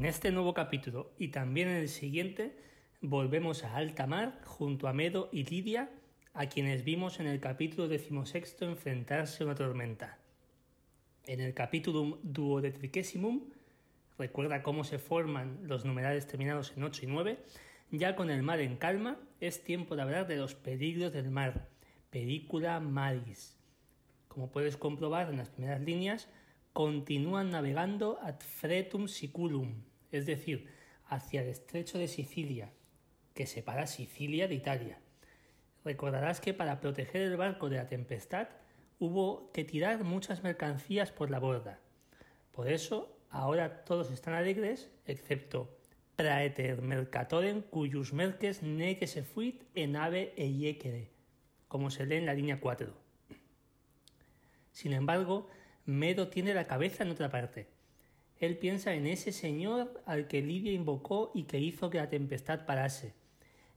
En este nuevo capítulo y también en el siguiente volvemos a alta mar junto a Medo y Lidia, a quienes vimos en el capítulo decimosexto enfrentarse a una tormenta. En el capítulo duodeciquesimum recuerda cómo se forman los numerales terminados en 8 y 9, ya con el mar en calma es tiempo de hablar de los peligros del mar, película maris. Como puedes comprobar en las primeras líneas, continúan navegando ad fretum siculum, es decir, hacia el estrecho de Sicilia, que separa Sicilia de Italia. Recordarás que para proteger el barco de la tempestad hubo que tirar muchas mercancías por la borda. Por eso ahora todos están alegres, excepto Praeter Mercatoren, cuyus merques ne que se fuit en ave e iecere, como se lee en la línea 4. Sin embargo, Medo tiene la cabeza en otra parte. Él piensa en ese señor al que Lidia invocó y que hizo que la tempestad parase.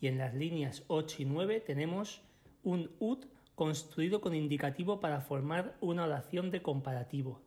Y en las líneas 8 y 9 tenemos un ut construido con indicativo para formar una oración de comparativo.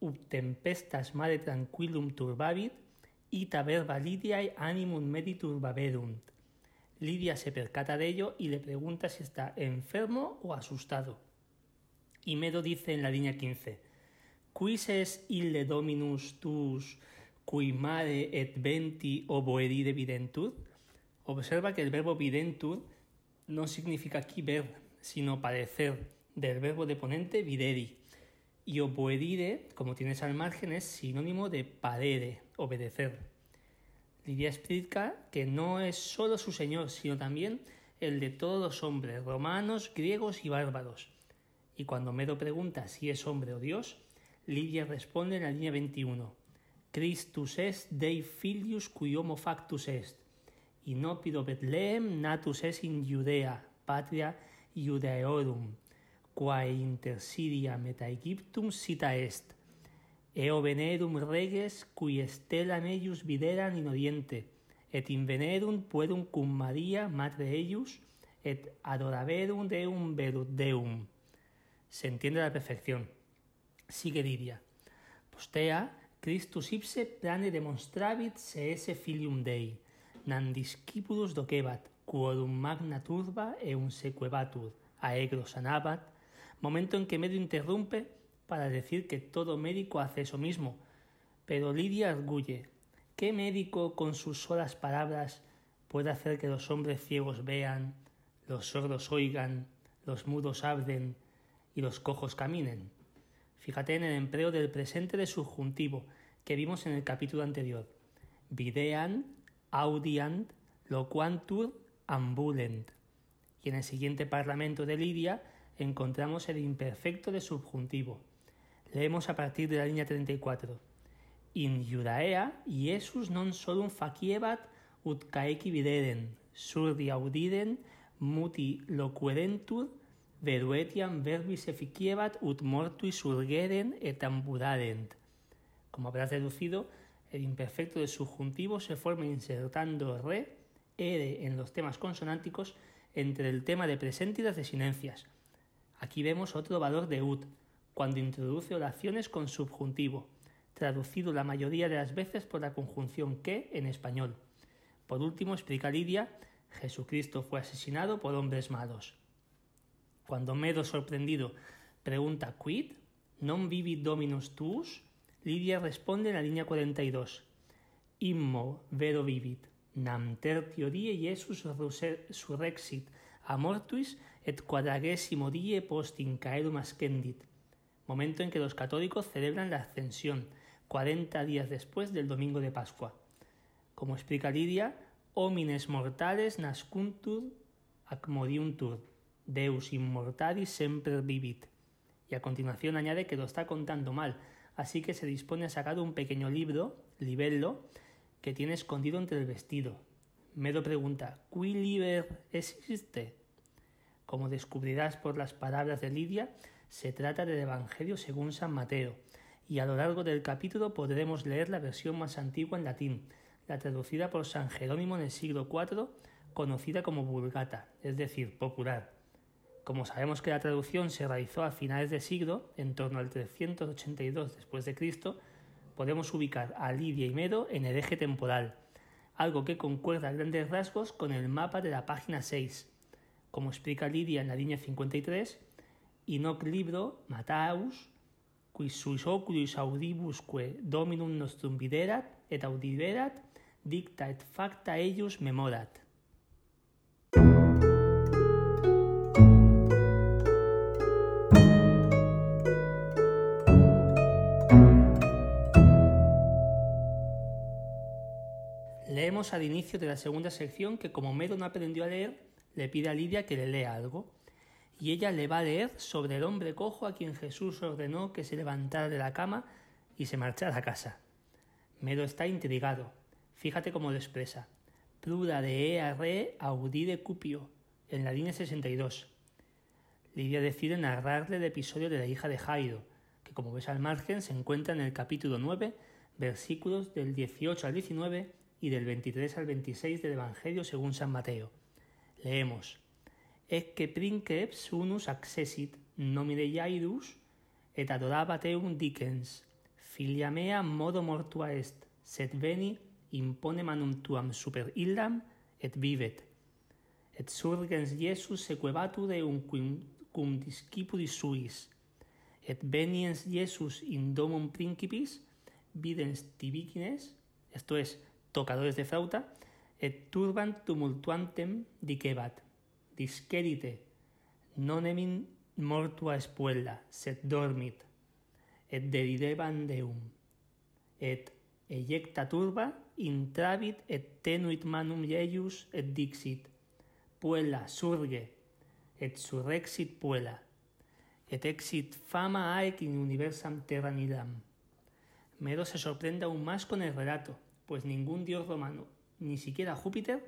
Ut tempestas mare tranquillum turbavit, ita verba Lidiae animum medi turbaverunt. Lidia se percata de ello y le pregunta si está enfermo o asustado. Y Medo dice en la línea 15, Quis es ille dominus tus cui mare et venti oboeride videntur? Observa que el verbo videntur no significa aquí ver, sino padecer, del verbo de ponente videri. Y oboeride, como tienes al margen, es sinónimo de padere, obedecer. Lidia explica que no es solo su Señor, sino también el de todos los hombres, romanos, griegos y bárbaros. Y cuando Medo pregunta si es hombre o Dios, Lidia responde en la línea 21. Christus est Dei filius cui homo factus est. Inopido Betlehem natus est in Judea, patria Judaeorum, quae inter Siria meta Egyptum sita est. Eo venerum reges cui estelam eius videran in oriente, et invenerum puerum cum Maria matre eius, et adoraverum deum verut deum. Se entiende la perfección. Sigue. Postea, Christus ipse plane demonstravit se esse filium Dei, nan discipulus docebat, quorum magna turba eum sequebatur, aegro sanabat, momento en que Medio interrumpe para decir que todo médico hace eso mismo. Pero Lidia arguye, ¿qué médico con sus solas palabras puede hacer que los hombres ciegos vean, los sordos oigan, los mudos hablen y los cojos caminen? Fíjate en el empleo del presente de subjuntivo que vimos en el capítulo anterior. Videan, audiant, loquantur, ambulent. Y en el siguiente parlamento de Lidia encontramos el imperfecto de subjuntivo. Leemos a partir de la línea 34. In Judaea Iesus non solum faciebat ut caeci videren, surdi audiden, muti loquerentur, veruetiam verbis efficiebat ut mortui surgeren et ambudadent. Como habrás deducido, el imperfecto de subjuntivo se forma insertando re, ere en los temas consonánticos entre el tema de presente y las desinencias. Aquí vemos otro valor de ut, cuando introduce oraciones con subjuntivo, traducido la mayoría de las veces por la conjunción que en español. Por último, explica Lidia, Jesucristo fue asesinado por hombres malos. Cuando Medo sorprendido pregunta quid, non vivit dominus tuus, Lidia responde en la línea 42. Immo vero vivit, nam tertio die Iesus surrexit a mortuis et quadragesimo die post incaerum ascendit, momento en que los católicos celebran la ascensión, 40 días después del domingo de Pascua. Como explica Lidia, homines mortales nascuntur ac modiuntur, Deus immortalis semper vivit. Y a continuación añade que lo está contando mal, así que se dispone a sacar un pequeño libro, libello, que tiene escondido entre el vestido. Medo pregunta, ¿Qui liber existe? Como descubrirás por las palabras de Lidia, se trata del Evangelio según San Mateo, y a lo largo del capítulo podremos leer la versión más antigua en latín, la traducida por San Jerónimo en el siglo IV, conocida como Vulgata, es decir, popular. Como sabemos que la traducción se realizó a finales de siglo, en torno al 382 después de Cristo, podemos ubicar a Lidia y Medo en el eje temporal, algo que concuerda a grandes rasgos con el mapa de la página 6. Como explica Lidia en la línea 53, Inoc libro Mataus, qui suis oculis audibusque dominum nostrum viderat et audiverat, dicta et facta eius memorat. Leemos al inicio de la segunda sección que como Medo no aprendió a leer, le pide a Lidia que le lea algo. Y ella le va a leer sobre el hombre cojo a quien Jesús ordenó que se levantara de la cama y se marchara a casa. Medo está intrigado. Fíjate cómo lo expresa. Pruda de ea re audide cupio, en la línea 62. Lidia decide narrarle el episodio de la hija de Jairo, que como ves al margen se encuentra en el capítulo 9, versículos del 18 al 19 y del 23 al 26 del Evangelio según San Mateo. Leemos: Ecce princeps unus accessit nomine Jairus et adorabat eum dicens filia mea modo mortua est sed veni impone manum tuam super illam et vivet et surgens Iesus sequebatur eum cum discipulis suis et veniens Iesus in domum principis videns tibicines esto es tocadores de flauta, et turbant tumultuantem dicebat, discerite, non emin mortua espuella, sed dormit, et derideban deum, et ejecta turba, intravit et tenuit manum ieius et dixit, puella surge, et surrexit puella, et exit fama aec in universam terra nidam. Mero se sorprende aún más con el relato, pues ningún dios romano, ni siquiera Júpiter,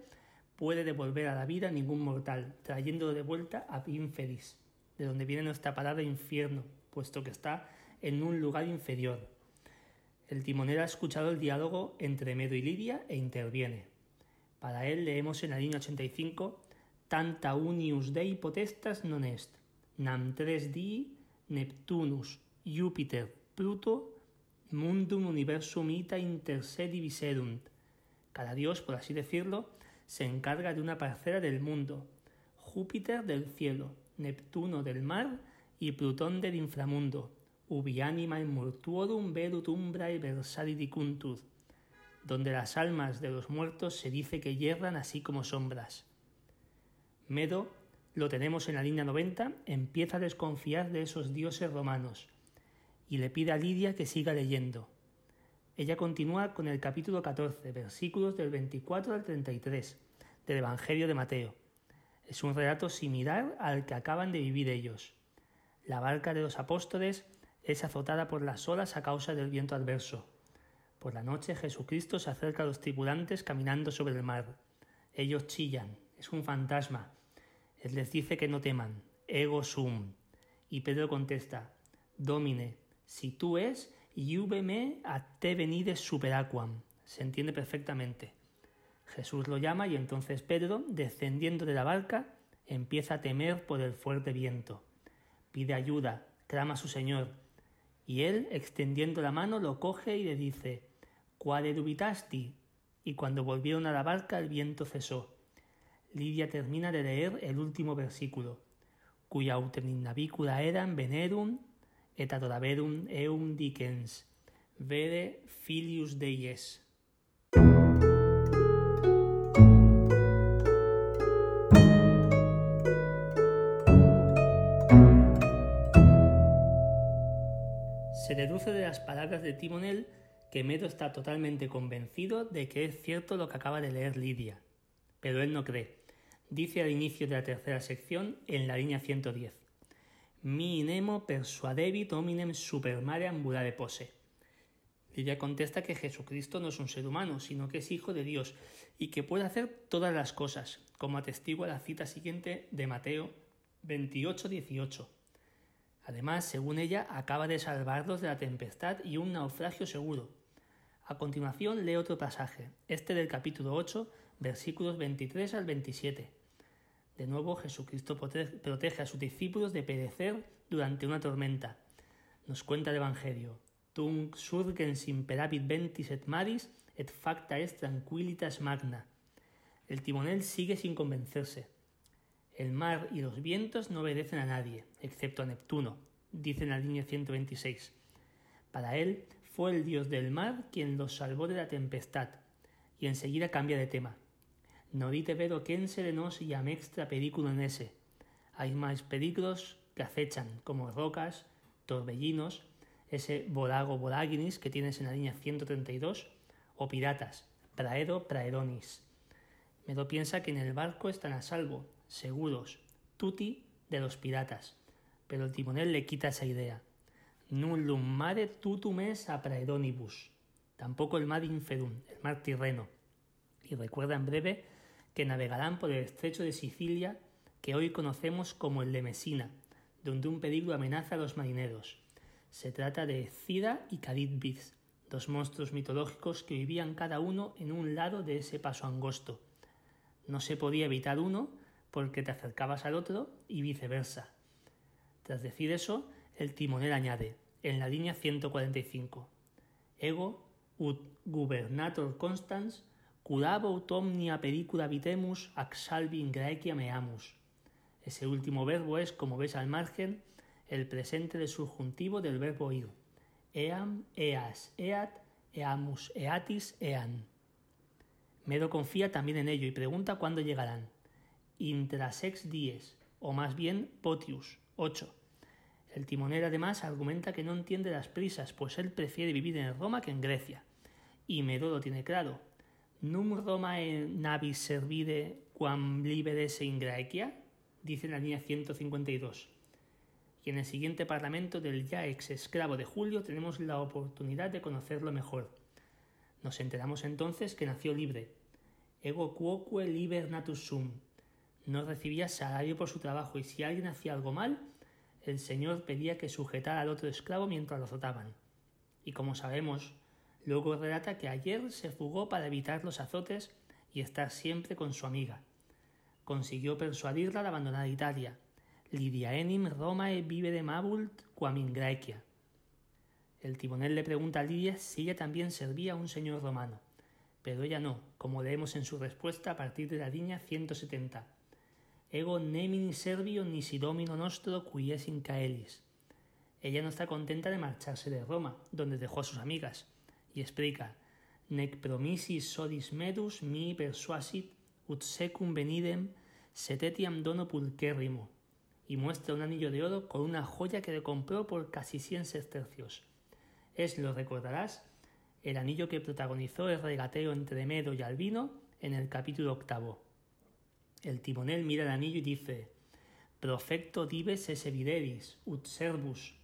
puede devolver a la vida ningún mortal, trayéndolo de vuelta a infeliz, de donde viene nuestra palabra infierno, puesto que está en un lugar inferior. El timonel ha escuchado el diálogo entre Medo y Lidia e interviene. Para él leemos en la línea 85 Tanta unius dei potestas non est, nam tres dii Neptunus, Júpiter, Pluto mundum universum ita inter se diviserunt. Cada dios, por así decirlo, se encarga de una parcela del mundo. Júpiter del cielo, Neptuno del mar y Plutón del inframundo. Ubi anima in mortuorum velut umbrae versari dicuntur, donde las almas de los muertos se dice que yerran así como sombras. Medo, lo tenemos en la línea 90, empieza a desconfiar de esos dioses romanos y le pide a Lidia que siga leyendo. Ella continúa con el capítulo 14, versículos del 24 al 33 del Evangelio de Mateo. Es un relato similar al que acaban de vivir ellos. La barca de los apóstoles es azotada por las olas a causa del viento adverso. Por la noche Jesucristo se acerca a los tripulantes caminando sobre el mar. Ellos chillan, es un fantasma. Él les dice que no teman, ego sum. Y Pedro contesta, Domine, si tú es, iubeme a te venides superaquam. Se entiende perfectamente. Jesús lo llama y entonces Pedro, descendiendo de la barca, empieza a temer por el fuerte viento. Pide ayuda, clama a su Señor, y él, extendiendo la mano, lo coge y le dice, Quale dubitasti? Y cuando volvieron a la barca el viento cesó. Lidia termina de leer el último versículo, cuya autem in navicula eram venerum et adoraverum eum dicens, vere filius Deies. Se deduce de las palabras de Timonel que Medo está totalmente convencido de que es cierto lo que acaba de leer Lidia, pero él no cree. Dice al inicio de la tercera sección en la línea 110 mi nemo persuadevit hominem supermare ambulare pose. Lidia contesta que Jesucristo no es un ser humano, sino que es hijo de Dios y que puede hacer todas las cosas, como atestigua la cita siguiente de Mateo 28-18. Además, según ella, acaba de salvarlos de la tempestad y un naufragio seguro. A continuación lee otro pasaje, este del capítulo 8, versículos 23 al 27. De nuevo, Jesucristo protege a sus discípulos de perecer durante una tormenta. Nos cuenta el Evangelio. Tunc surgens imperavit ventis et maris et facta est tranquilitas magna. El timonel sigue sin convencerse. El mar y los vientos no obedecen a nadie, excepto a Neptuno, dice en la línea 126. Para él fue el dios del mar quien los salvó de la tempestad, y enseguida cambia de tema. No dite vedo que en serenos y amextra en ese. Hay más peligros que acechan, como rocas, torbellinos, ese volago volaginis que tienes en la línea 132, o piratas, praedo praedonis. Medo piensa que en el barco están a salvo, seguros, tutti de los piratas, pero el timonel le quita esa idea. Nullum mare tutum es a praedonibus, tampoco el mar infedum, el mar tirreno. Y recuerda en breve que navegarán por el estrecho de Sicilia que hoy conocemos como el de Mesina, donde un peligro amenaza a los marineros. Se trata de Cida y Caritbis, dos monstruos mitológicos que vivían cada uno en un lado de ese paso angosto. No se podía evitar uno porque te acercabas al otro y viceversa. Tras decir eso, el timonel añade, en la línea 145, Ego ut gubernator constans curabo ut omnia pericula vitemus ac salvi in Graecia meamus. Ese último verbo es, como ves al margen, el presente del subjuntivo del verbo ir. Eam, eas, eat, eamus, eatis, ean. Medo confía también en ello y pregunta cuándo llegarán. Intrasex dies, o más bien potius, 8. El timonel además argumenta que no entiende las prisas, pues él prefiere vivir en Roma que en Grecia. Y Medo lo tiene claro. Num Romae navis servide quam liberes in Graecia, dice la línea 152. Y en el siguiente parlamento del ya ex esclavo de Julio tenemos la oportunidad de conocerlo mejor. Nos enteramos entonces que nació libre. Ego quoque liber natus sum. No recibía salario por su trabajo y si alguien hacía algo mal, el Señor pedía que sujetara al otro esclavo mientras lo azotaban. Y como sabemos, luego relata que ayer se fugó para evitar los azotes y estar siempre con su amiga. Consiguió persuadirla de abandonar Italia. Lidia enim Romae vive de mabult quam in Graecia. El timonel le pregunta a Lidia si ella también servía a un señor romano, pero ella no, como leemos en su respuesta a partir de la línea 170. Ego nemini servio nisi domino nostro qui in caelis. Ella no está contenta de marcharse de Roma, donde dejó a sus amigas, y explica nec promisis sodis medus mi persuasit ut secum venidem setetiam dono pulquérrimo y muestra un anillo de oro con una joya que le compró por casi cien sestercios es, lo recordarás, el anillo que protagonizó el regateo entre Medo y Albino en el capítulo octavo. El timonel mira el anillo y dice Profecto dives esse ut servus,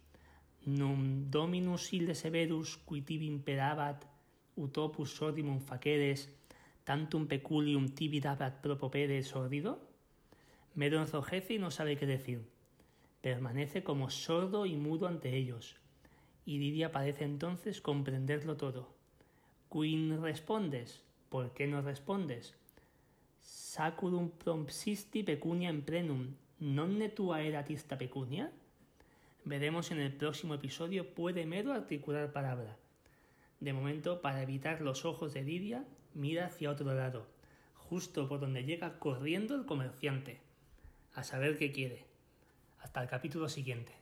num dominus ilde severus qui tibi imperabat, utopus sordimum faceres, tantum peculium tibi dabat propopere sordido? Medo enzojece y no sabe qué decir. Permanece como sordo y mudo ante ellos y Lidia parece entonces comprenderlo todo. Quin respondes? ¿Por qué no respondes? Sacudum prompsisti pecunia en prenum, non ne tua eratista pecunia? Veremos en el próximo episodio puede Medo articular palabra. De momento, para evitar los ojos de Lidia, mira hacia otro lado, justo por donde llega corriendo el comerciante, a saber qué quiere. Hasta el capítulo siguiente.